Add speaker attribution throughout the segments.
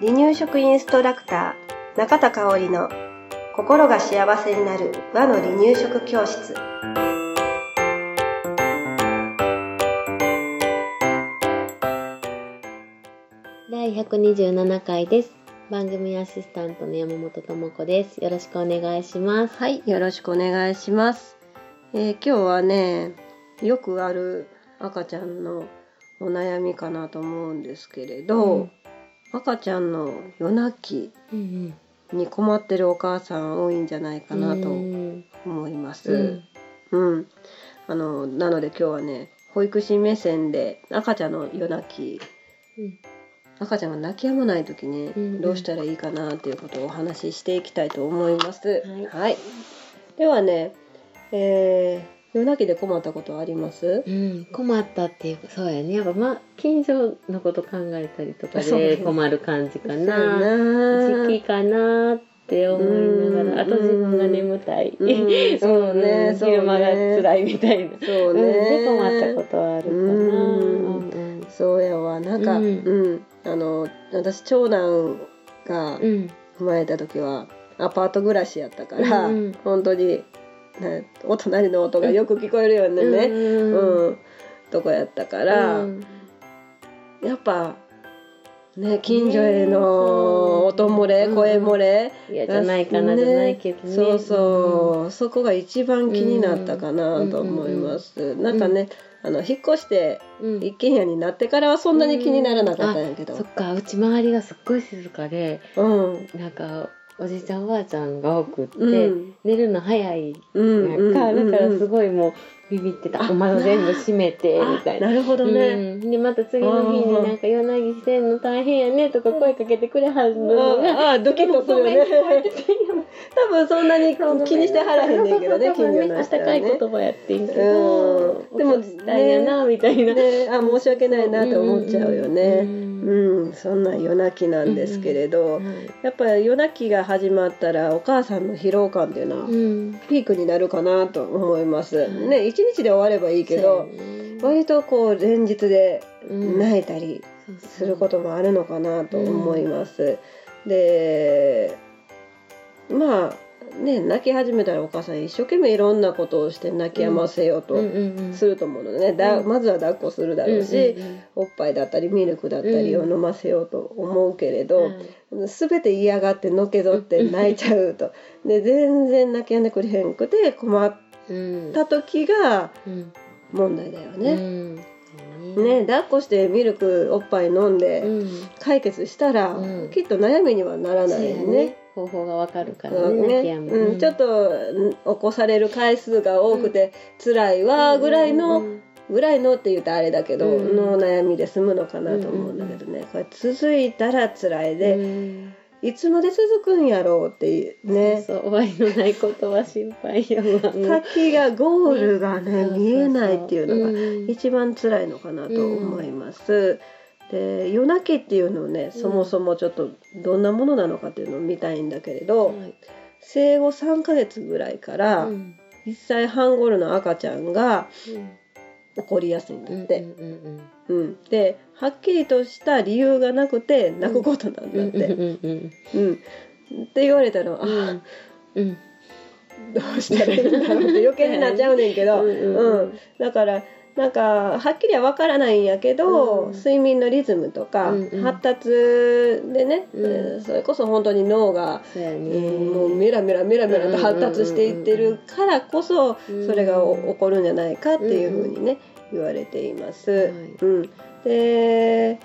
Speaker 1: 離乳食インストラクター中田香織の心が幸せになる和の離乳食教室
Speaker 2: 第127回です。番組アシスタントの山本智子です。よろしくお願いします。
Speaker 1: はいよろしくお願いします、えー今日はねよくある赤ちゃんのお悩みかなと思うんですけれど、
Speaker 2: うん。
Speaker 1: 赤ちゃんの夜泣き
Speaker 2: うん
Speaker 1: に困ってるお母さん多いんじゃないかなと
Speaker 2: うん
Speaker 1: 思います。うん、あのなので今日はね保育士目線で赤ちゃんの夜泣き
Speaker 2: うん。
Speaker 1: 赤ちゃんが泣き止まない時に
Speaker 2: うんうん。
Speaker 1: どうしたらいいかなっていうことをお話ししていきたいと思います。
Speaker 2: はい。
Speaker 1: ではね、えー夜泣きで困ったことあります？
Speaker 2: うん、困ったっていうかそうやね。やっぱまあ近所のこと考えたりとかで困る感じかな。
Speaker 1: な。
Speaker 2: 時期かなって思いながら。あ
Speaker 1: うん。
Speaker 2: と自分が眠たい、
Speaker 1: うん。そうね
Speaker 2: 昼間が辛いみたいな。
Speaker 1: そう
Speaker 2: うん、で
Speaker 1: ね。
Speaker 2: 困ったことはあるかな。
Speaker 1: うん
Speaker 2: うん
Speaker 1: そうやわ。なんか、
Speaker 2: う
Speaker 1: うんん、あの私長男が
Speaker 2: うん。
Speaker 1: 生まれた時はアパート暮らしやったから、
Speaker 2: うんうん。
Speaker 1: 本当にねお隣の音がよく聞こえるようなね、
Speaker 2: う
Speaker 1: うんんとこやったから、
Speaker 2: うん。
Speaker 1: やっぱね近所へ
Speaker 2: ね
Speaker 1: の音漏れ、声漏れ、
Speaker 2: 嫌じゃないかな
Speaker 1: ね
Speaker 2: じゃないけどね。
Speaker 1: そうそう、そこが一番気になったかなと思います、なんかねあの引っ越して
Speaker 2: うん。うん
Speaker 1: 一軒家になってからはそんなに気にならなかったんやけど。
Speaker 2: そっか。うち周りがすっごい静かで
Speaker 1: うん。
Speaker 2: なんかおじいちゃんおばあちゃんが多くって、
Speaker 1: うん。
Speaker 2: 寝るの早い
Speaker 1: うん
Speaker 2: なんか、
Speaker 1: うん。
Speaker 2: だからすごいもうビビってた、
Speaker 1: あ
Speaker 2: お窓全部閉めてみたいな。
Speaker 1: あなるほどね、
Speaker 2: うん、でまた次の日になんか「夜なぎしてんの大変やね」とか声かけてくれはるのが。
Speaker 1: ああドキッとするよね。多分そんなに気にしてはらへんねんけどね近所の
Speaker 2: 温
Speaker 1: 人は
Speaker 2: かい
Speaker 1: ね
Speaker 2: 言葉やってんけ
Speaker 1: う
Speaker 2: ど
Speaker 1: ん。でも
Speaker 2: 起こしたんやなみたいな。
Speaker 1: ね。あ申し訳ないなと思っちゃうよね。
Speaker 2: うん
Speaker 1: うん、そんな夜泣きなんですけれど、
Speaker 2: はい
Speaker 1: やっぱり夜泣きが始まったらお母さんの疲労感っていうのは
Speaker 2: うん。
Speaker 1: ピークになるかなと思います、
Speaker 2: ん
Speaker 1: ね一日で終わればいいけど、割とこう連日で
Speaker 2: うん。
Speaker 1: 泣いたりすることもあるのかなと思います、でまあね泣き始めたらお母さん一生懸命いろんなことをして泣き止ませようとすると思うのでね、だ
Speaker 2: うん。
Speaker 1: まずは抱っこするだろうし、おっぱいだったりミルクだったりを
Speaker 2: うん。
Speaker 1: 飲ませようと思うけれど、
Speaker 2: はい
Speaker 1: 全て嫌がってのけぞって泣いちゃうと。で全然泣き止んでくれへんくて困っ
Speaker 2: うん
Speaker 1: た時が
Speaker 2: うん
Speaker 1: 問題だよ
Speaker 2: う
Speaker 1: ね。
Speaker 2: ん。
Speaker 1: ね抱っこしてミルクおっぱい飲んで
Speaker 2: うん。
Speaker 1: 解決したら、
Speaker 2: うん。
Speaker 1: きっと悩みにはならない
Speaker 2: そうや
Speaker 1: ね。
Speaker 2: 方法がわかるから
Speaker 1: うん
Speaker 2: ね泣き止む
Speaker 1: うん、ちょっとうん起こされる回数が多くて辛いわぐらいの、
Speaker 2: うん
Speaker 1: ぐらいのって言うとあれだけど、
Speaker 2: うん。
Speaker 1: の悩みで済むのかなと思うんだけどね、これ続いたら辛いで、
Speaker 2: うん
Speaker 1: いつまで続くんやろうっていうね。
Speaker 2: そう終わりのないことは心配やわ。
Speaker 1: 先がゴールがね、
Speaker 2: うん。
Speaker 1: 見えないっていうのが
Speaker 2: うん。
Speaker 1: 一番辛いのかなと思います。で夜泣きっていうのをねそもそもちょっとどんなものなのかっていうのを見たいんだけれど、
Speaker 2: はい。
Speaker 1: 生後3ヶ月ぐらいから
Speaker 2: うん。
Speaker 1: 1歳半頃の赤ちゃんが
Speaker 2: うん
Speaker 1: 起こりやすいんだ
Speaker 2: うん
Speaker 1: って。
Speaker 2: うん
Speaker 1: うん、ではっきりとした理由がなくて泣くことなんだって。って言われたら、あ
Speaker 2: うん。うん。
Speaker 1: どうしたらいいんだろうって余計になっちゃうねんけど、
Speaker 2: うん。
Speaker 1: だからなんかはっきりは分からないんやけど、
Speaker 2: うん。
Speaker 1: 睡眠のリズムとか、
Speaker 2: うんうん。
Speaker 1: 発達でね、
Speaker 2: うん。
Speaker 1: えーそれこそ本当に脳が、もうメラメラメラメラと発達していってるからこそ、
Speaker 2: うん。
Speaker 1: それがお起こるんじゃないかっていうふうにね、言われています。
Speaker 2: はい。
Speaker 1: うん、で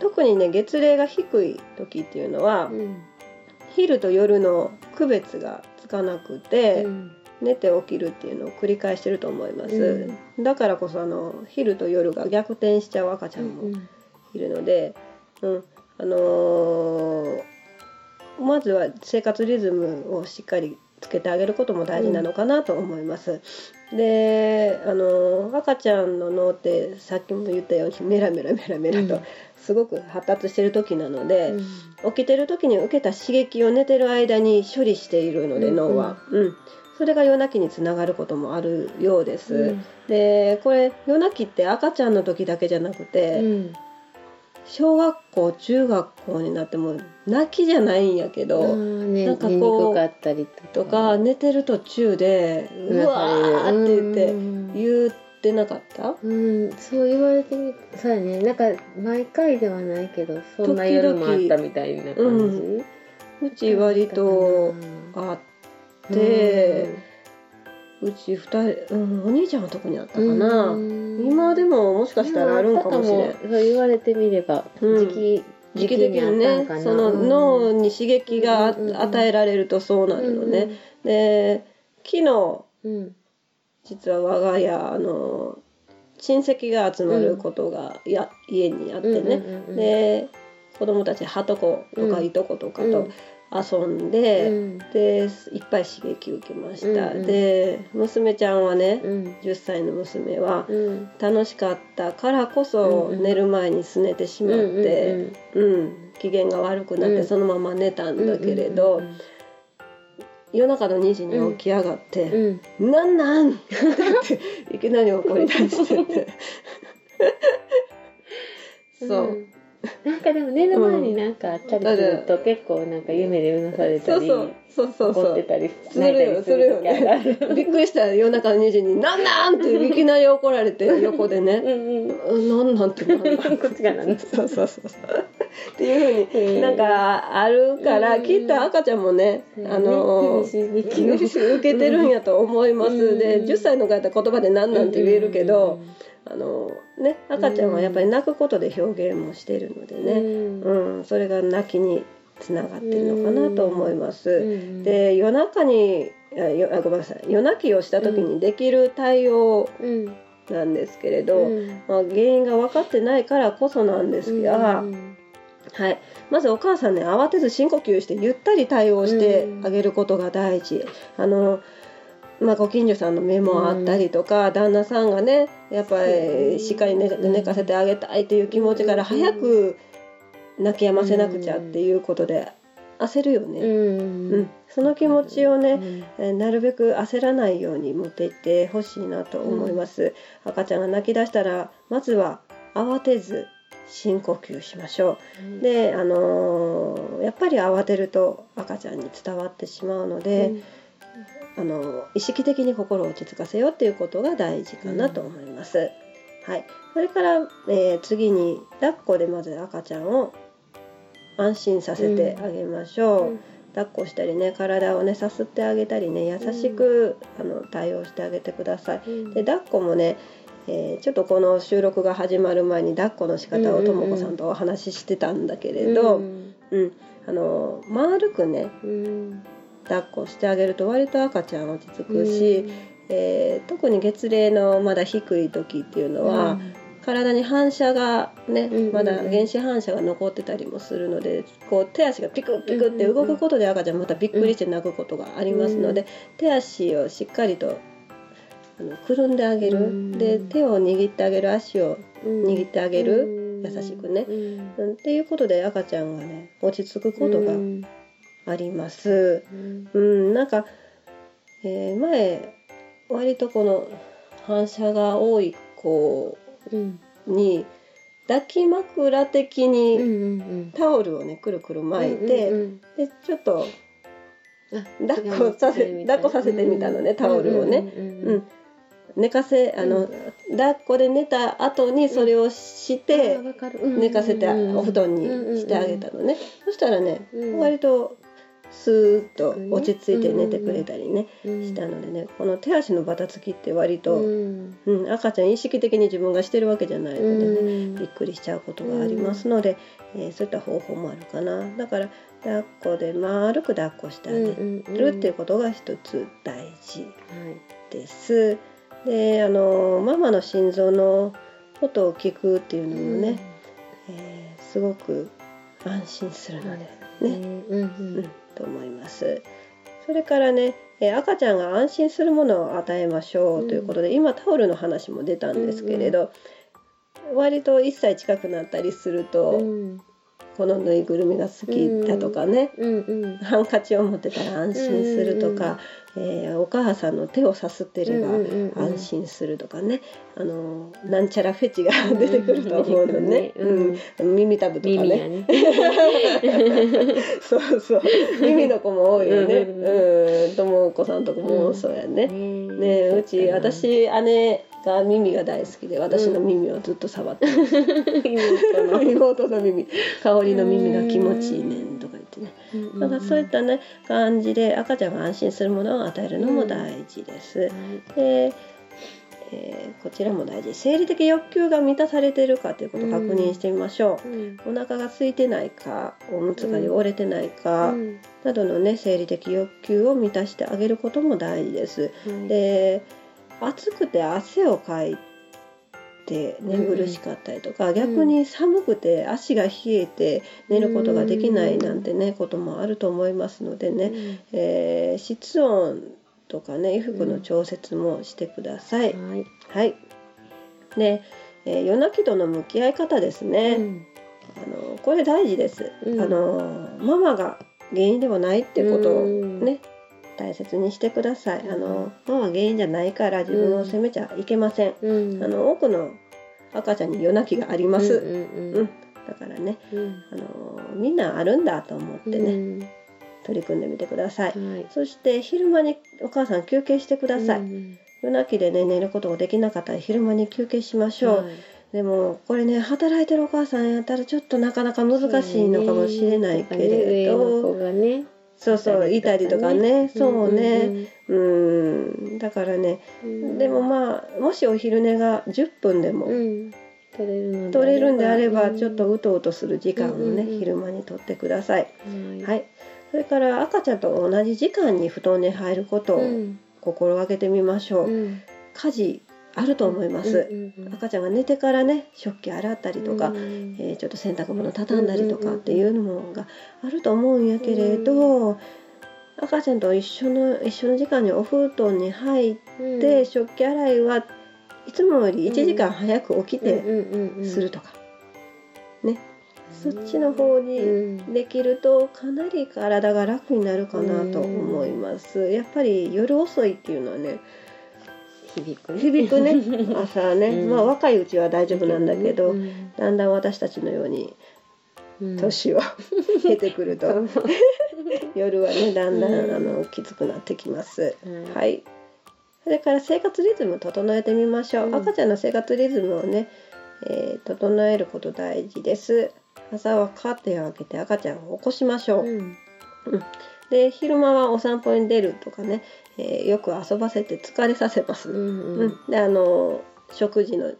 Speaker 1: 特にね月齢が低い時っていうのは、
Speaker 2: うん。
Speaker 1: 昼と夜の区別がつかなくて、
Speaker 2: うん
Speaker 1: 寝て起きるっていうのを繰り返してると思います、だからこそあの昼と夜が逆転しちゃう赤ちゃんもいるので、うん。あのーまずは生活リズムをしっかりつけてあげることも大事なのかなと思います。で、あのー赤ちゃんの脳ってさっきも言ったように メラメラメラメラと
Speaker 2: うん。
Speaker 1: すごく発達してる時なので、
Speaker 2: うん。
Speaker 1: 起きてる時に受けた刺激を寝てる間に処理しているので
Speaker 2: うん。
Speaker 1: 脳は、うんそれが夜泣きにつながることもあるようです。
Speaker 2: うん。
Speaker 1: でこれ夜泣きって赤ちゃんの時だけじゃなくて、
Speaker 2: うん。
Speaker 1: 小学校中学校になっても泣きじゃないんやけど、
Speaker 2: うんね
Speaker 1: なんかこう
Speaker 2: 寝にくかったりと
Speaker 1: とか寝てる途中でうわーって言って
Speaker 2: うん。
Speaker 1: 言ってなかった？
Speaker 2: うん、そう言われてみそうやね。なんか毎回ではないけどそんな夜もあったみたいな感じ？
Speaker 1: うち割とあって、うち二人、うん、お兄ちゃんは特にあったかな、今でももしかしたらあるんかもしれん。
Speaker 2: そう言われてみれば、
Speaker 1: うん。
Speaker 2: 時期
Speaker 1: 時期的にねその
Speaker 2: うん。
Speaker 1: 脳に刺激が与えられるとそうなるのね、で昨日
Speaker 2: うん。
Speaker 1: 実は我が家あの親戚が集まることがや、家にあってね、で子供たちはとことかいとことかと遊ん
Speaker 2: う
Speaker 1: で、
Speaker 2: ん。
Speaker 1: でいっぱい刺激受けました、
Speaker 2: うんうん。
Speaker 1: で娘ちゃんはね
Speaker 2: うん。
Speaker 1: 10歳の娘は
Speaker 2: うん。
Speaker 1: 楽しかったからこそ
Speaker 2: うんうん。
Speaker 1: 寝る前に拗ねてしまって、うん機嫌が悪くなって
Speaker 2: うん。
Speaker 1: そのまま寝たんだけれど、
Speaker 2: うん
Speaker 1: 夜中の2時に起き上がって
Speaker 2: うん「
Speaker 1: なんなん! 」っていきなり怒り出してて。そう、
Speaker 2: ん なんかでも寝る前になんかあったりすると結構なんか夢でうなされたり
Speaker 1: そうそうそうそうそう
Speaker 2: 怒ってたり
Speaker 1: するよするよねびっくりした夜中の2時に「なんなん!」っていきなり怒られて横でね
Speaker 2: うん「
Speaker 1: うんなんなん」ってなんなん
Speaker 2: こっちがなん
Speaker 1: そうそうそうそうっていうふうになんかあるから、きっと赤ちゃんもね、あの
Speaker 2: 刺激を
Speaker 1: 受けてるんやと思います、
Speaker 2: うん
Speaker 1: で10歳の方言葉で「なんなん」って言えるけど、あのね赤ちゃんはやっぱり泣くことで表現もしてるのでね、うん。それが泣きにつながってるのかなと思います。で夜中にあよあごめんなさい。夜泣きをした時にできる対応
Speaker 2: うん
Speaker 1: なんですけれど、
Speaker 2: うん。
Speaker 1: まあ、原因が分かってないからこそなんですが、
Speaker 2: うん
Speaker 1: はい、まずお母さんね慌てず深呼吸してゆったり対応してあげることが大事。あのまあ、ご近所さんの目もあったりとか、旦那さんがねやっぱりしっかり寝寝かせてあげたいという気持ちから早く泣き止ませなくちゃっていうことで焦るよね。
Speaker 2: うん。
Speaker 1: うん。その気持ちをね、
Speaker 2: うん。
Speaker 1: えーなるべく焦らないように持っていってほしいなと思います、赤ちゃんが泣き出したらまずは慌てず深呼吸しましょう。で、あのーやっぱり慌てると赤ちゃんに伝わってしまうので、あのー意識的に心を落ち着かせようっていうことが大事かなと思います、はい、それから、えー次に抱っこでまず赤ちゃんを安心させてあげましょう、
Speaker 2: うん。
Speaker 1: 抱っこしたりね体をねさすってあげたりね優しく、あの対応してあげてください。
Speaker 2: うん。
Speaker 1: で抱っこもね、えーちょっとこの収録が始まる前に抱っこの仕方をともこさんとお話ししてたんだけれど、
Speaker 2: う
Speaker 1: うん
Speaker 2: ん。
Speaker 1: あの丸くね
Speaker 2: うん
Speaker 1: 抱っこしてあげると割と赤ちゃん落ち着くし、えー特に月齢のまだ低い時っていうのは、体に反射がね、まだ原子反射が残ってたりもするのでこう手足がピクッピクって動くことで赤ちゃんまたびっくりして泣くことがありますので、手足をしっかりとあのくるんであげる、
Speaker 2: うん。
Speaker 1: で手を握ってあげる足を握ってあげる、
Speaker 2: うん。
Speaker 1: 優しくね。
Speaker 2: うん。
Speaker 1: うん。っていうことで赤ちゃんがね落ち着くことが
Speaker 2: うん
Speaker 1: あります。
Speaker 2: うん。
Speaker 1: うん、なんか、えー前割とこの反射が多い子
Speaker 2: うん。
Speaker 1: に抱き枕的に
Speaker 2: うんうん
Speaker 1: タオルをねくるくる巻いて、
Speaker 2: うんうん
Speaker 1: でちょっと
Speaker 2: うん
Speaker 1: 抱っこさせ抱っこさせてみたのねタオルをね。
Speaker 2: うん
Speaker 1: うん寝かせあの、抱っこで寝た後にそれをして、寝かせてお布団にしてあげたのね、そしたらね、
Speaker 2: うん。
Speaker 1: 割とスーッと落ち着いて寝てくれたりね、したのでねこの手足のバタつきって割と、うん。赤ちゃん意識的に自分がしてるわけじゃないのでね、びっくりしちゃうことがありますので、えーそういった方法もあるかな。だから抱っこで丸く抱っこしてあげる。っていうことが一つ大事です。であのママの心臓の音を聞くっていうのもね、えーすごく安心するのでね、
Speaker 2: うん。
Speaker 1: うんと思います。それからね、えー赤ちゃんが安心するものを与えましょうということで、今タオルの話も出たんですけれど、割と1歳近くなったりすると、このぬいぐるみが好きだとかね、
Speaker 2: うん。うん
Speaker 1: ハンカチを持ってたら安心するとか、えーお母さんの手をさすってれば
Speaker 2: うんうんうんうん。
Speaker 1: 安心するとかね、あのなんちゃらフェチが出てくると思うのね、
Speaker 2: うん。
Speaker 1: うん。耳たぶとかね。
Speaker 2: ね。
Speaker 1: そうそう。耳の子も多いよね。
Speaker 2: うん
Speaker 1: うんともこさんとかもそうやね、
Speaker 2: ね
Speaker 1: ねうち私姉が耳が大好きで私の耳をずっと触ってます、
Speaker 2: 妹の。
Speaker 1: 妹の耳。香りの耳が気持ちいいねんとか言ってね。だからそういったね感じで赤ちゃんが安心するものを与えるのも大事です。
Speaker 2: はい
Speaker 1: で、えーこちらも大事。生理的欲求が満たされているかということを確認してみましょ
Speaker 2: う。ん。
Speaker 1: う、お腹が空いてないかおむつが汚れてないか、
Speaker 2: うん。
Speaker 1: などのね生理的欲求を満たしてあげることも大事です。
Speaker 2: はい
Speaker 1: で暑くて汗をかいて寝苦しかったりとか、逆に寒くて足が冷えて寝ることができないなんてね、こともあると思いますのでね、えー室温とかね衣服の調節もしてください。
Speaker 2: うんはい
Speaker 1: はい。で、えー夜泣きとの向き合い方ですね。
Speaker 2: うん
Speaker 1: あのこれ大事です。
Speaker 2: うん
Speaker 1: あのママが原因ではないってことを
Speaker 2: うん
Speaker 1: ね、大切にしてください。あのママが原因じゃないから自分を責めちゃいけません。
Speaker 2: うん
Speaker 1: あの多くの赤ちゃんに夜泣きがあります。
Speaker 2: うん
Speaker 1: だからね、
Speaker 2: うん
Speaker 1: あのみんなあるんだと思ってね、取り組んでみてください。
Speaker 2: うんはい
Speaker 1: そして昼間にお母さん休憩してください。
Speaker 2: うん
Speaker 1: 夜泣きでね寝ることができなかったら昼間に休憩しましょう。
Speaker 2: はい
Speaker 1: でもこれね働いてるお母さんやったらちょっとなかなか難しいのかもしれないけれ
Speaker 2: そうね上の
Speaker 1: ど、
Speaker 2: 子がね
Speaker 1: そうそういたりとかね、そうね、
Speaker 2: うん。
Speaker 1: うん。だからね、
Speaker 2: うん。
Speaker 1: でもまあもしお昼寝が10分でも
Speaker 2: うん。取れるの
Speaker 1: 取れるんであれば
Speaker 2: うん。
Speaker 1: ちょっとうとうとする時間をね、昼間にとってください。
Speaker 2: はい。
Speaker 1: はい、それから赤ちゃんと同じ時間に布団に入ることを
Speaker 2: うん。
Speaker 1: 心がけてみましょう。
Speaker 2: うん。
Speaker 1: 家事あると思います。
Speaker 2: うんうんうん。
Speaker 1: 赤ちゃんが寝てからね食器洗ったりとか、
Speaker 2: うん
Speaker 1: えーちょっと洗濯物畳んだりとか
Speaker 2: うんうんうん。
Speaker 1: っていうのがあると思うんやけれど、赤ちゃんと一緒の一緒の時間にお布団に入って、食器洗いはいつもより1時間早く起きてするとか、ね。そっちの方に
Speaker 2: うん。
Speaker 1: できるとかなり体が楽になるかなと思います。やっぱり夜遅いっていうのはね
Speaker 2: 響く。ね
Speaker 1: 響くね。朝ね、
Speaker 2: うん。
Speaker 1: まあ若いうちは大丈夫なんだけど、
Speaker 2: うん
Speaker 1: だんだん私たちのように
Speaker 2: うん。
Speaker 1: 年を 経てくると、
Speaker 2: う ん
Speaker 1: 夜はねだん。だん、
Speaker 2: うん
Speaker 1: あのきつくなってきます。
Speaker 2: うん。
Speaker 1: はい。それから生活リズム整えてみましょう。
Speaker 2: うん。
Speaker 1: 赤ちゃんの生活リズムをね、えー整えること大事です。朝はカーテンを開けて赤ちゃんを起こしましょう。
Speaker 2: うん
Speaker 1: で昼間はお散歩に出るとかね、えーよく遊ばせて疲れさせます。
Speaker 2: うん
Speaker 1: うん。であの食事の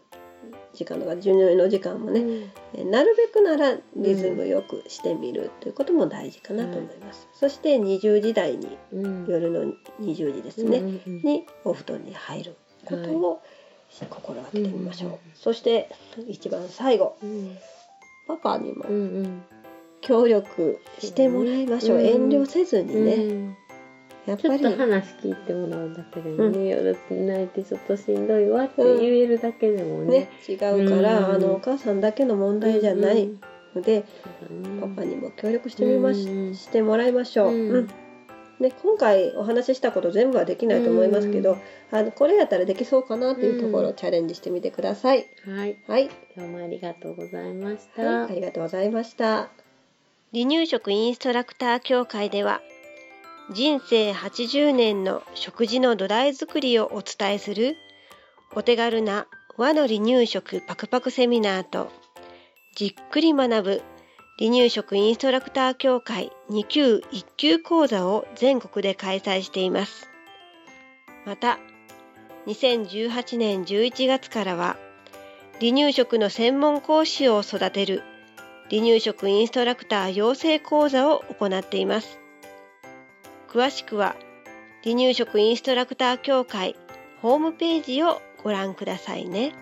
Speaker 1: 時間とか授乳の時間もね、えーなるべくならリズムよくしてみるということも大事かなと思います。そして20時台に
Speaker 2: うん。
Speaker 1: 夜の20時ですね、
Speaker 2: うんうんうん。
Speaker 1: にお布団に入ることを心がけてみましょう、
Speaker 2: うん
Speaker 1: そして一番最後。
Speaker 2: うん。
Speaker 1: パパにも
Speaker 2: うんうん
Speaker 1: 協力してもらいましょう、
Speaker 2: うん。
Speaker 1: 遠慮せずにね、
Speaker 2: うん。
Speaker 1: やっぱり。
Speaker 2: ちょっと話聞いてもらうだけでもね、夜泣いてちょっとしんどいわって言えるだけでもね。
Speaker 1: ね、違うから、
Speaker 2: うん。
Speaker 1: あのお母さんだけの問題じゃない
Speaker 2: うん
Speaker 1: ので、
Speaker 2: うん。
Speaker 1: パパにも協力してみまし,、
Speaker 2: うん
Speaker 1: してもらいましょう、
Speaker 2: うん。
Speaker 1: うん。ね、今回お話ししたこと全部はできないと思いますけど、
Speaker 2: うん
Speaker 1: あのこれやったらできそうかなっていうところをチャレンジしてみてください。
Speaker 2: はい。
Speaker 1: はい。
Speaker 2: 今日もありがとうございました、
Speaker 1: はい、ありがとうございました。離乳食インストラクター協会では、人生80年の食事の土台作りをお伝えするお手軽な和の離乳食パクパクセミナーと、じっくり学ぶ離乳食インストラクター協会2級1級講座を全国で開催しています。また、2018年11月からは、離乳食の専門講師を育てる離乳食インストラクター養成講座を行っています。詳しくは離乳食インストラクター協会ホームページをご覧くださいね。